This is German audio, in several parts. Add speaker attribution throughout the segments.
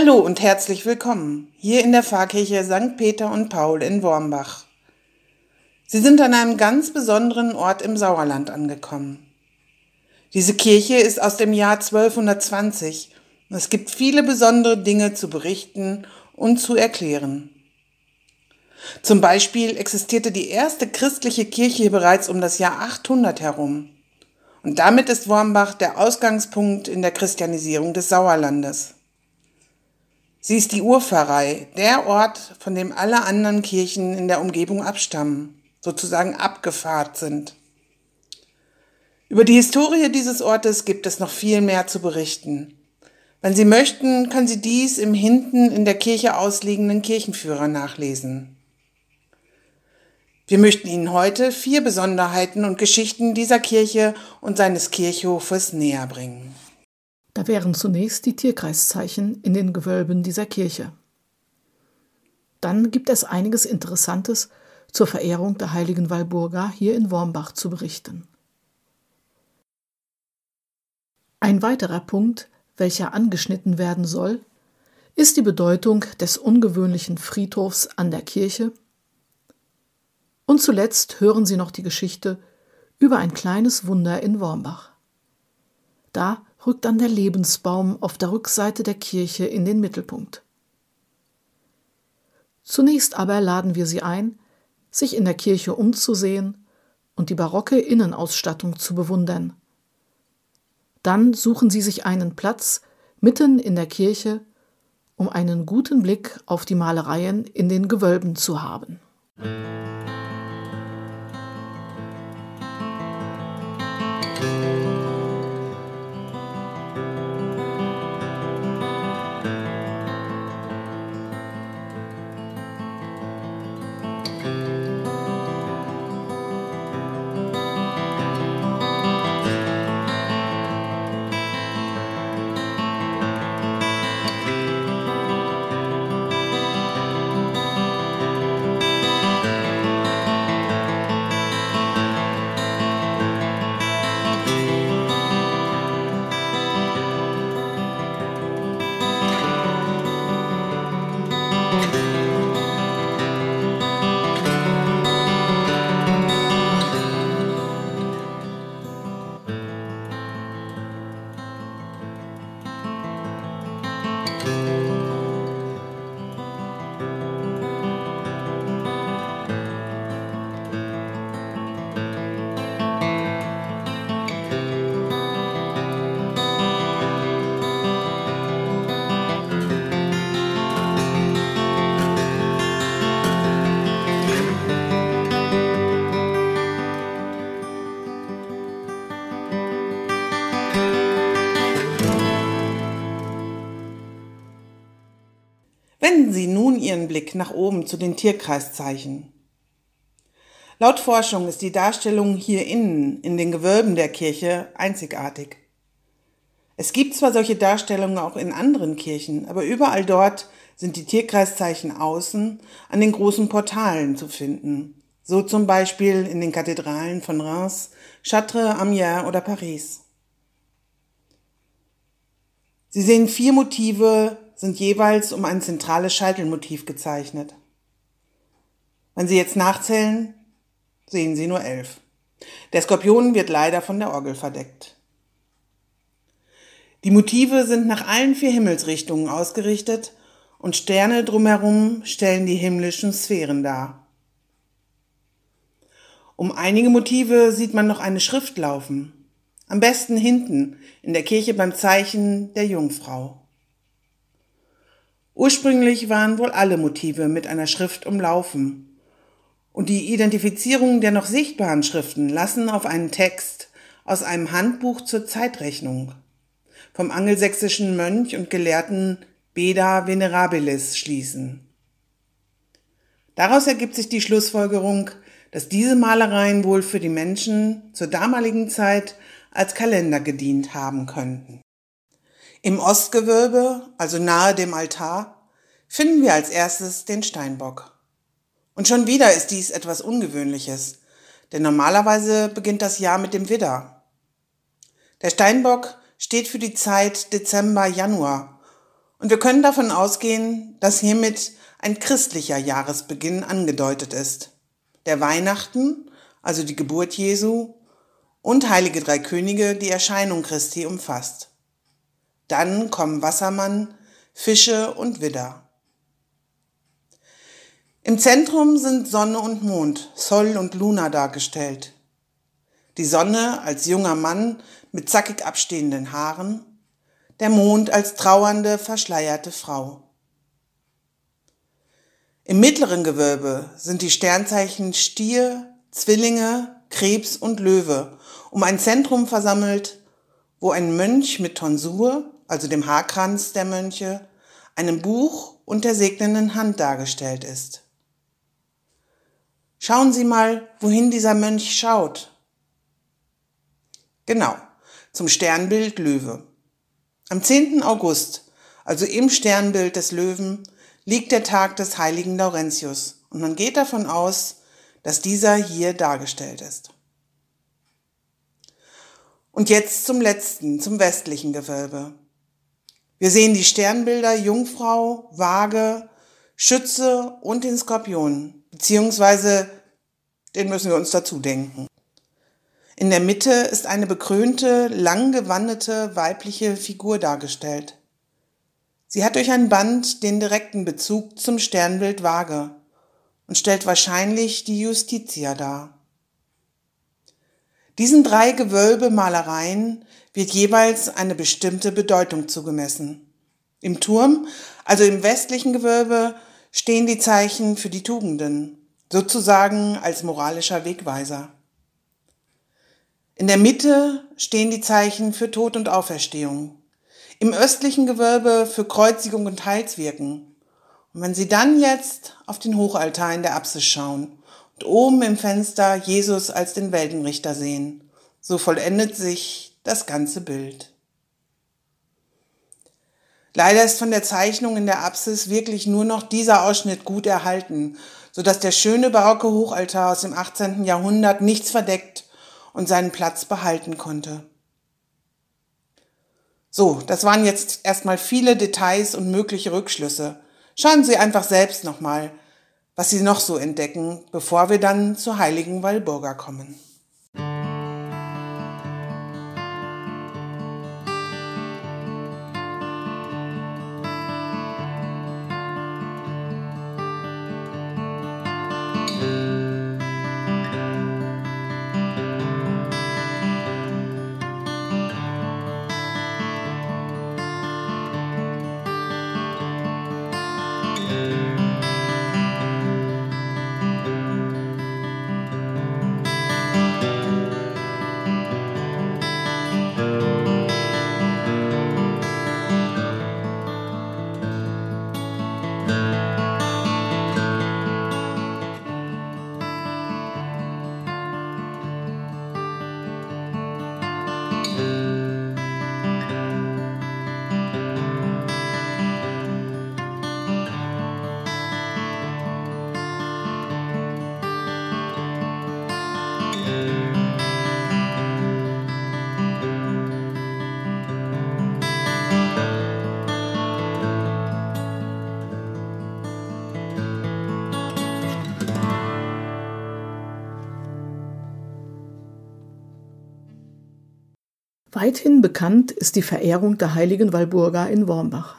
Speaker 1: Hallo und herzlich willkommen hier in der Pfarrkirche St. Peter und Paul in Wormbach. Sie sind an einem ganz besonderen Ort im Sauerland angekommen. Diese Kirche ist aus dem Jahr 1220 und es gibt viele besondere Dinge zu berichten und zu erklären. Zum Beispiel existierte die erste christliche Kirche bereits um das Jahr 800 herum. Und damit ist Wormbach der Ausgangspunkt in der Christianisierung des Sauerlandes. Sie ist die Urpfarrei, der Ort, von dem alle anderen Kirchen in der Umgebung abstammen, sozusagen abgefahrt sind. Über die Historie dieses Ortes gibt es noch viel mehr zu berichten. Wenn Sie möchten, können Sie dies im hinten in der Kirche ausliegenden Kirchenführer nachlesen. Wir möchten Ihnen heute vier Besonderheiten und Geschichten dieser Kirche und seines Kirchhofes näher bringen.
Speaker 2: Da wären zunächst die Tierkreiszeichen in den Gewölben dieser Kirche. Dann gibt es einiges Interessantes zur Verehrung der heiligen Walburga hier in Wormbach zu berichten. Ein weiterer Punkt, welcher angeschnitten werden soll, ist die Bedeutung des ungewöhnlichen Friedhofs an der Kirche und zuletzt hören Sie noch die Geschichte über ein kleines Wunder in Wormbach. Da rückt dann der Lebensbaum auf der Rückseite der Kirche in den Mittelpunkt. Zunächst aber laden wir Sie ein, sich in der Kirche umzusehen und die barocke Innenausstattung zu bewundern. Dann suchen Sie sich einen Platz mitten in der Kirche, um einen guten Blick auf die Malereien in den Gewölben zu haben.
Speaker 1: Wenden Sie nun Ihren Blick nach oben zu den Tierkreiszeichen. Laut Forschung ist die Darstellung hier innen in den Gewölben der Kirche einzigartig. Es gibt zwar solche Darstellungen auch in anderen Kirchen, aber überall dort sind die Tierkreiszeichen außen an den großen Portalen zu finden. So zum Beispiel in den Kathedralen von Reims, Chartres, Amiens oder Paris. Sie sehen vier Motive sind jeweils um ein zentrales Scheitelmotiv gezeichnet. Wenn Sie jetzt nachzählen, sehen Sie nur elf. Der Skorpion wird leider von der Orgel verdeckt. Die Motive sind nach allen vier Himmelsrichtungen ausgerichtet und Sterne drumherum stellen die himmlischen Sphären dar. Um einige Motive sieht man noch eine Schrift laufen, am besten hinten in der Kirche beim Zeichen der Jungfrau. Ursprünglich waren wohl alle Motive mit einer Schrift umlaufen. Und die Identifizierung der noch sichtbaren Schriften lassen auf einen Text aus einem Handbuch zur Zeitrechnung vom angelsächsischen Mönch und Gelehrten Beda Venerabilis schließen. Daraus ergibt sich die Schlussfolgerung, dass diese Malereien wohl für die Menschen zur damaligen Zeit als Kalender gedient haben könnten. Im Ostgewölbe, also nahe dem Altar, finden wir als erstes den Steinbock. Und schon wieder ist dies etwas Ungewöhnliches, denn normalerweise beginnt das Jahr mit dem Widder. Der Steinbock steht für die Zeit Dezember-Januar Und wir können davon ausgehen, dass hiermit ein christlicher Jahresbeginn angedeutet ist, der Weihnachten, also die Geburt Jesu, und Heilige Drei Könige die Erscheinung Christi umfasst. Dann kommen Wassermann, Fische und Widder. Im Zentrum sind Sonne und Mond, Sol und Luna dargestellt. Die Sonne als junger Mann mit zackig abstehenden Haaren, der Mond als trauernde, verschleierte Frau. Im mittleren Gewölbe sind die Sternzeichen Stier, Zwillinge, Krebs und Löwe um ein Zentrum versammelt, wo ein Mönch mit Tonsur, also dem Haarkranz der Mönche, einem Buch und der segnenden Hand dargestellt ist. Schauen Sie mal, wohin dieser Mönch schaut. Genau, zum Sternbild Löwe. Am 10. August, also im Sternbild des Löwen, liegt der Tag des heiligen Laurentius und man geht davon aus, dass dieser hier dargestellt ist. Und jetzt zum letzten, zum westlichen Gewölbe. Wir sehen die Sternbilder Jungfrau, Waage, Schütze und den Skorpion, beziehungsweise den müssen wir uns dazu denken. In der Mitte ist eine bekrönte, lang gewandete weibliche Figur dargestellt. Sie hat durch ein Band den direkten Bezug zum Sternbild Waage und stellt wahrscheinlich die Justitia dar. Diesen drei Gewölbemalereien wird jeweils eine bestimmte Bedeutung zugemessen. Im Turm, also im westlichen Gewölbe, stehen die Zeichen für die Tugenden, sozusagen als moralischer Wegweiser. In der Mitte stehen die Zeichen für Tod und Auferstehung, im östlichen Gewölbe für Kreuzigung und Heilswirken. Und wenn Sie dann jetzt auf den Hochaltar in der Apsis schauen und oben im Fenster Jesus als den Weltenrichter sehen, so vollendet sich das ganze Bild. Leider ist von der Zeichnung in der Apsis wirklich nur noch dieser Ausschnitt gut erhalten, so dass der schöne barocke Hochaltar aus dem 18. Jahrhundert nichts verdeckt und seinen Platz behalten konnte. So, das waren jetzt erstmal viele Details und mögliche Rückschlüsse. Schauen Sie einfach selbst nochmal, was Sie noch so entdecken, bevor wir dann zur heiligen Walburga kommen.
Speaker 2: Weithin bekannt ist die Verehrung der heiligen Walburga in Wormbach.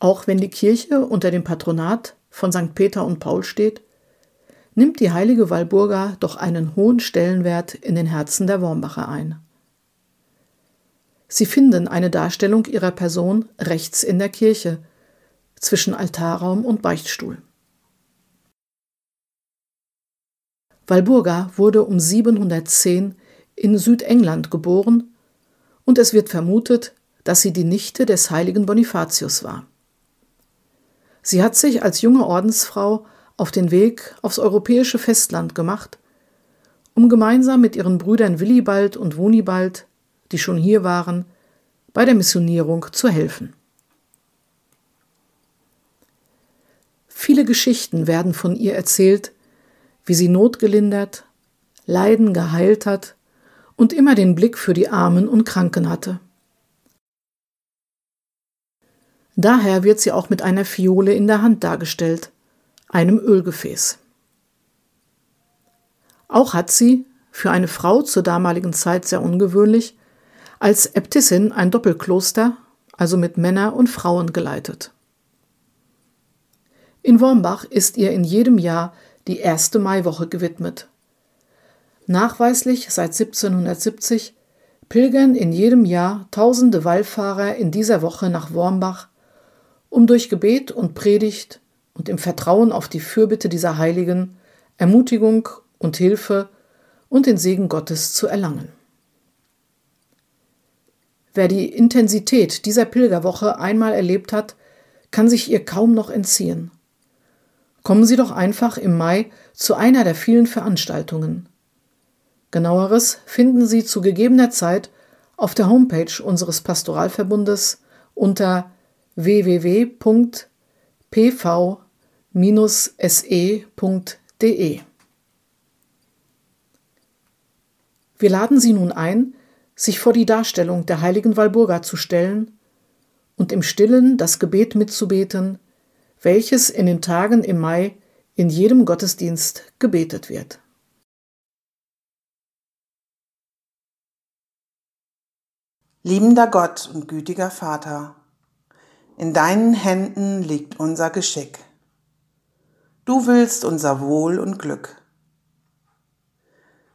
Speaker 2: Auch wenn die Kirche unter dem Patronat von St. Peter und Paul steht, nimmt die heilige Walburga doch einen hohen Stellenwert in den Herzen der Wormbacher ein. Sie finden eine Darstellung ihrer Person rechts in der Kirche, zwischen Altarraum und Beichtstuhl. Walburga wurde um 710 in Südengland geboren und es wird vermutet, dass sie die Nichte des heiligen Bonifatius war. Sie hat sich als junge Ordensfrau auf den Weg aufs europäische Festland gemacht, um gemeinsam mit ihren Brüdern Willibald und Wunibald, die schon hier waren, bei der Missionierung zu helfen. Viele Geschichten werden von ihr erzählt, wie sie Not gelindert, Leiden geheilt hat und immer den Blick für die Armen und Kranken hatte. Daher wird sie auch mit einer Fiole in der Hand dargestellt, einem Ölgefäß. Auch hat sie, für eine Frau zur damaligen Zeit sehr ungewöhnlich, als Äbtissin ein Doppelkloster, also mit Männer und Frauen geleitet. In Wormbach ist ihr in jedem Jahr die erste Maiwoche gewidmet. Nachweislich seit 1770 pilgern in jedem Jahr tausende Wallfahrer in dieser Woche nach Wormbach, um durch Gebet und Predigt und im Vertrauen auf die Fürbitte dieser Heiligen Ermutigung und Hilfe und den Segen Gottes zu erlangen. Wer die Intensität dieser Pilgerwoche einmal erlebt hat, kann sich ihr kaum noch entziehen. Kommen Sie doch einfach im Mai zu einer der vielen Veranstaltungen. Genaueres finden Sie zu gegebener Zeit auf der Homepage unseres Pastoralverbundes unter www.pv-se.de. Wir laden Sie nun ein, sich vor die Darstellung der heiligen Walburga zu stellen und im stillen das Gebet mitzubeten, welches in den Tagen im Mai in jedem Gottesdienst gebetet wird.
Speaker 1: Liebender Gott und gütiger Vater, in deinen Händen liegt unser Geschick. Du willst unser Wohl und Glück.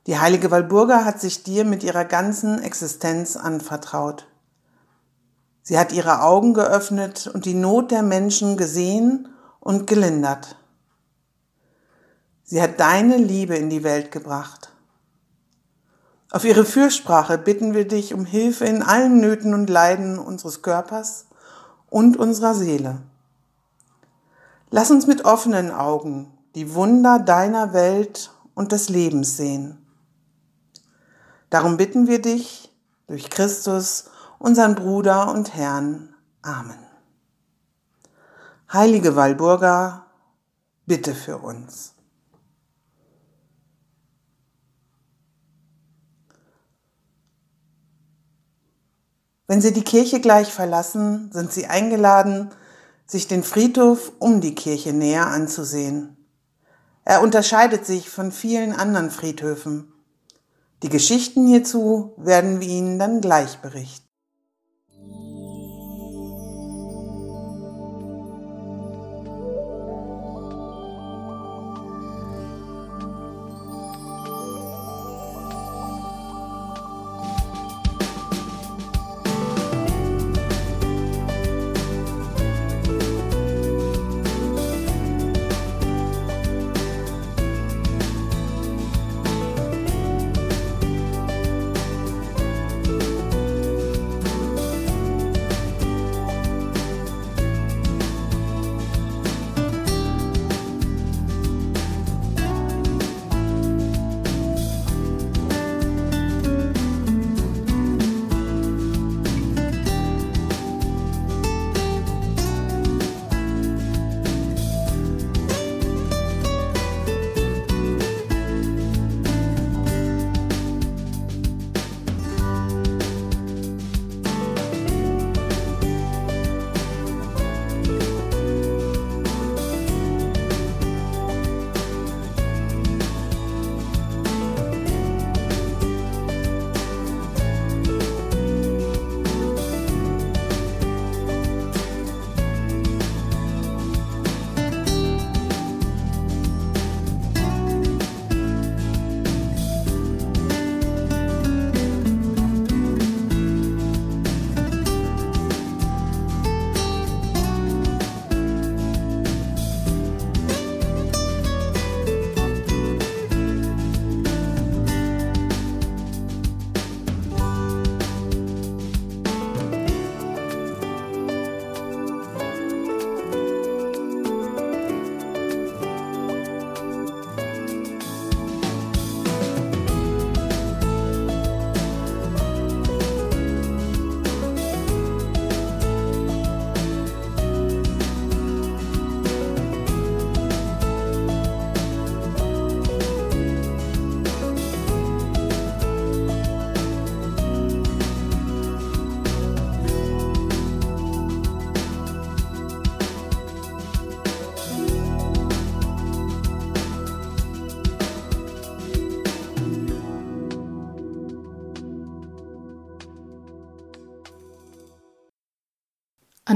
Speaker 1: Die heilige Walburga hat sich dir mit ihrer ganzen Existenz anvertraut. Sie hat ihre Augen geöffnet und die Not der Menschen gesehen und gelindert. Sie hat deine Liebe in die Welt gebracht. Auf ihre Fürsprache bitten wir dich um Hilfe in allen Nöten und Leiden unseres Körpers und unserer Seele. Lass uns mit offenen Augen die Wunder deiner Welt und des Lebens sehen. Darum bitten wir dich durch Christus unseren Bruder und Herrn. Amen. Heilige Walburga, bitte für uns. Wenn Sie die Kirche gleich verlassen, sind Sie eingeladen, sich den Friedhof um die Kirche näher anzusehen. Er unterscheidet sich von vielen anderen Friedhöfen. Die Geschichten hierzu werden wir Ihnen dann gleich berichten.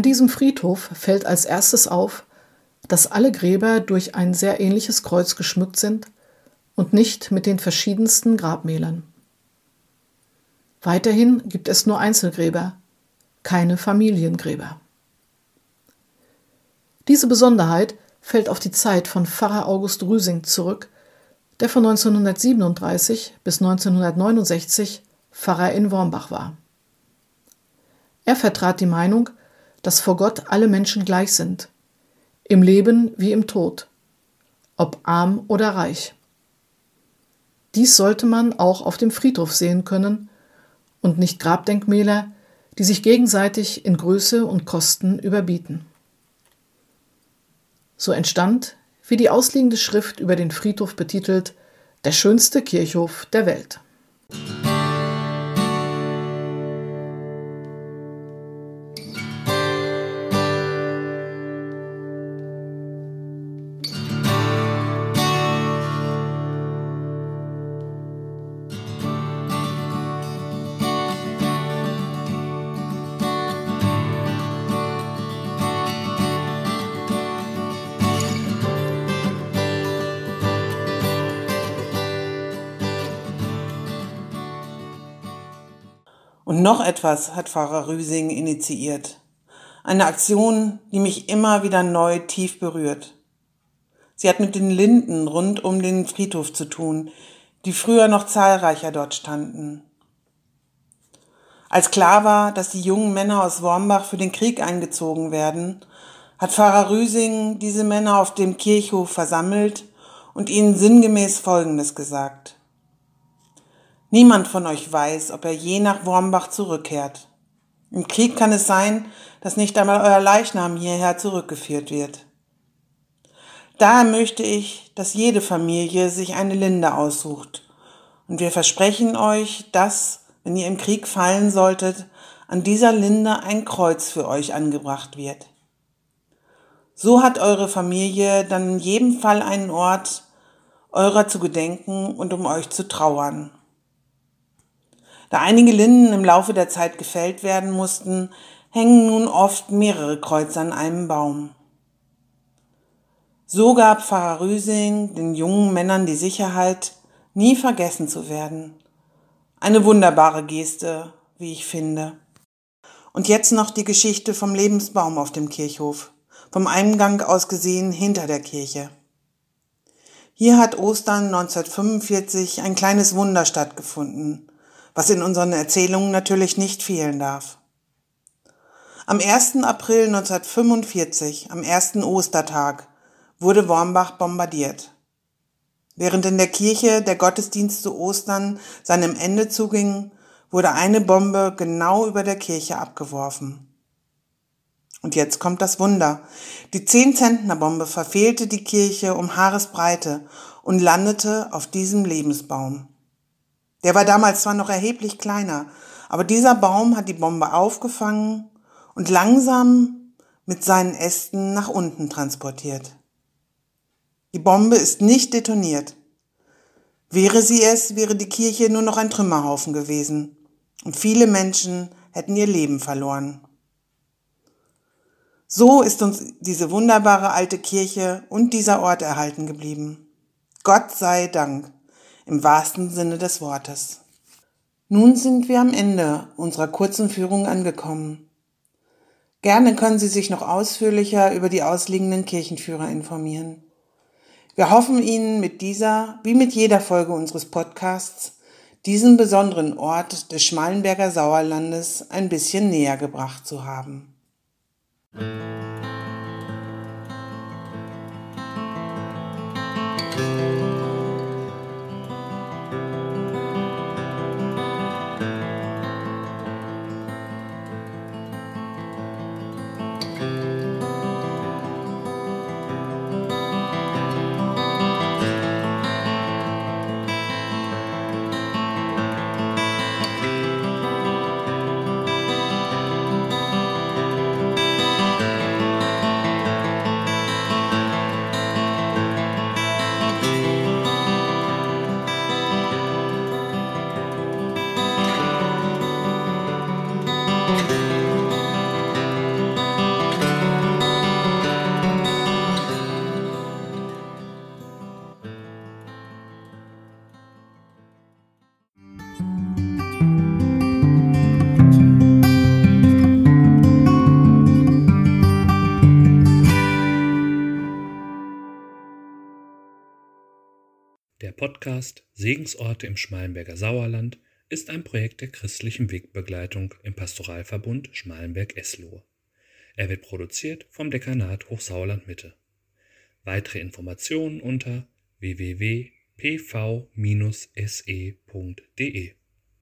Speaker 2: An diesem Friedhof fällt als erstes auf, dass alle Gräber durch ein sehr ähnliches Kreuz geschmückt sind und nicht mit den verschiedensten Grabmälern. Weiterhin gibt es nur Einzelgräber, keine Familiengräber. Diese Besonderheit fällt auf die Zeit von Pfarrer August Rüsing zurück, der von 1937 bis 1969 Pfarrer in Wormbach war. Er vertrat die Meinung, dass vor Gott alle Menschen gleich sind, im Leben wie im Tod, ob arm oder reich. Dies sollte man auch auf dem Friedhof sehen können und nicht Grabdenkmäler, die sich gegenseitig in Größe und Kosten überbieten. So entstand, wie die ausliegende Schrift über den Friedhof betitelt, der schönste Kirchhof der Welt.
Speaker 1: Und noch etwas hat Pfarrer Rüsing initiiert. Eine Aktion, die mich immer wieder neu tief berührt. Sie hat mit den Linden rund um den Friedhof zu tun, die früher noch zahlreicher dort standen. Als klar war, dass die jungen Männer aus Wormbach für den Krieg eingezogen werden, hat Pfarrer Rüsing diese Männer auf dem Kirchhof versammelt und ihnen sinngemäß Folgendes gesagt. Niemand von euch weiß, ob er je nach Wormbach zurückkehrt. Im Krieg kann es sein, dass nicht einmal euer Leichnam hierher zurückgeführt wird. Daher möchte ich, dass jede Familie sich eine Linde aussucht. Und wir versprechen euch, dass, wenn ihr im Krieg fallen solltet, an dieser Linde ein Kreuz für euch angebracht wird. So hat eure Familie dann in jedem Fall einen Ort, eurer zu gedenken und um euch zu trauern. Da einige Linden im Laufe der Zeit gefällt werden mussten, hängen nun oft mehrere Kreuze an einem Baum. So gab Pfarrer Rüsing den jungen Männern die Sicherheit, nie vergessen zu werden. Eine wunderbare Geste, wie ich finde. Und jetzt noch die Geschichte vom Lebensbaum auf dem Kirchhof, vom Eingang aus gesehen hinter der Kirche. Hier hat Ostern 1945 ein kleines Wunder stattgefunden, was in unseren Erzählungen natürlich nicht fehlen darf. Am 1. April 1945, am ersten Ostertag, wurde Wormbach bombardiert. Während in der Kirche der Gottesdienst zu Ostern seinem Ende zuging, wurde eine Bombe genau über der Kirche abgeworfen. Und jetzt kommt das Wunder. Die 10-Zentner-Bombe verfehlte die Kirche um Haaresbreite und landete auf diesem Lebensbaum. Der war damals zwar noch erheblich kleiner, aber dieser Baum hat die Bombe aufgefangen und langsam mit seinen Ästen nach unten transportiert. Die Bombe ist nicht detoniert. Wäre sie es, wäre die Kirche nur noch ein Trümmerhaufen gewesen und viele Menschen hätten ihr Leben verloren. So ist uns diese wunderbare alte Kirche und dieser Ort erhalten geblieben. Gott sei Dank im wahrsten Sinne des Wortes. Nun sind wir am Ende unserer kurzen Führung angekommen. Gerne können Sie sich noch ausführlicher über die ausliegenden Kirchenführer informieren. Wir hoffen Ihnen mit dieser, wie mit jeder Folge unseres Podcasts, diesen besonderen Ort des Schmalenberger Sauerlandes ein bisschen näher gebracht zu haben.
Speaker 3: Musik Podcast Segensorte im Schmalenberger Sauerland ist ein Projekt der christlichen Wegbegleitung im Pastoralverbund Schmalenberg-Eslohe. Er wird produziert vom Dekanat Hochsauerland Mitte. Weitere Informationen unter www.pv-se.de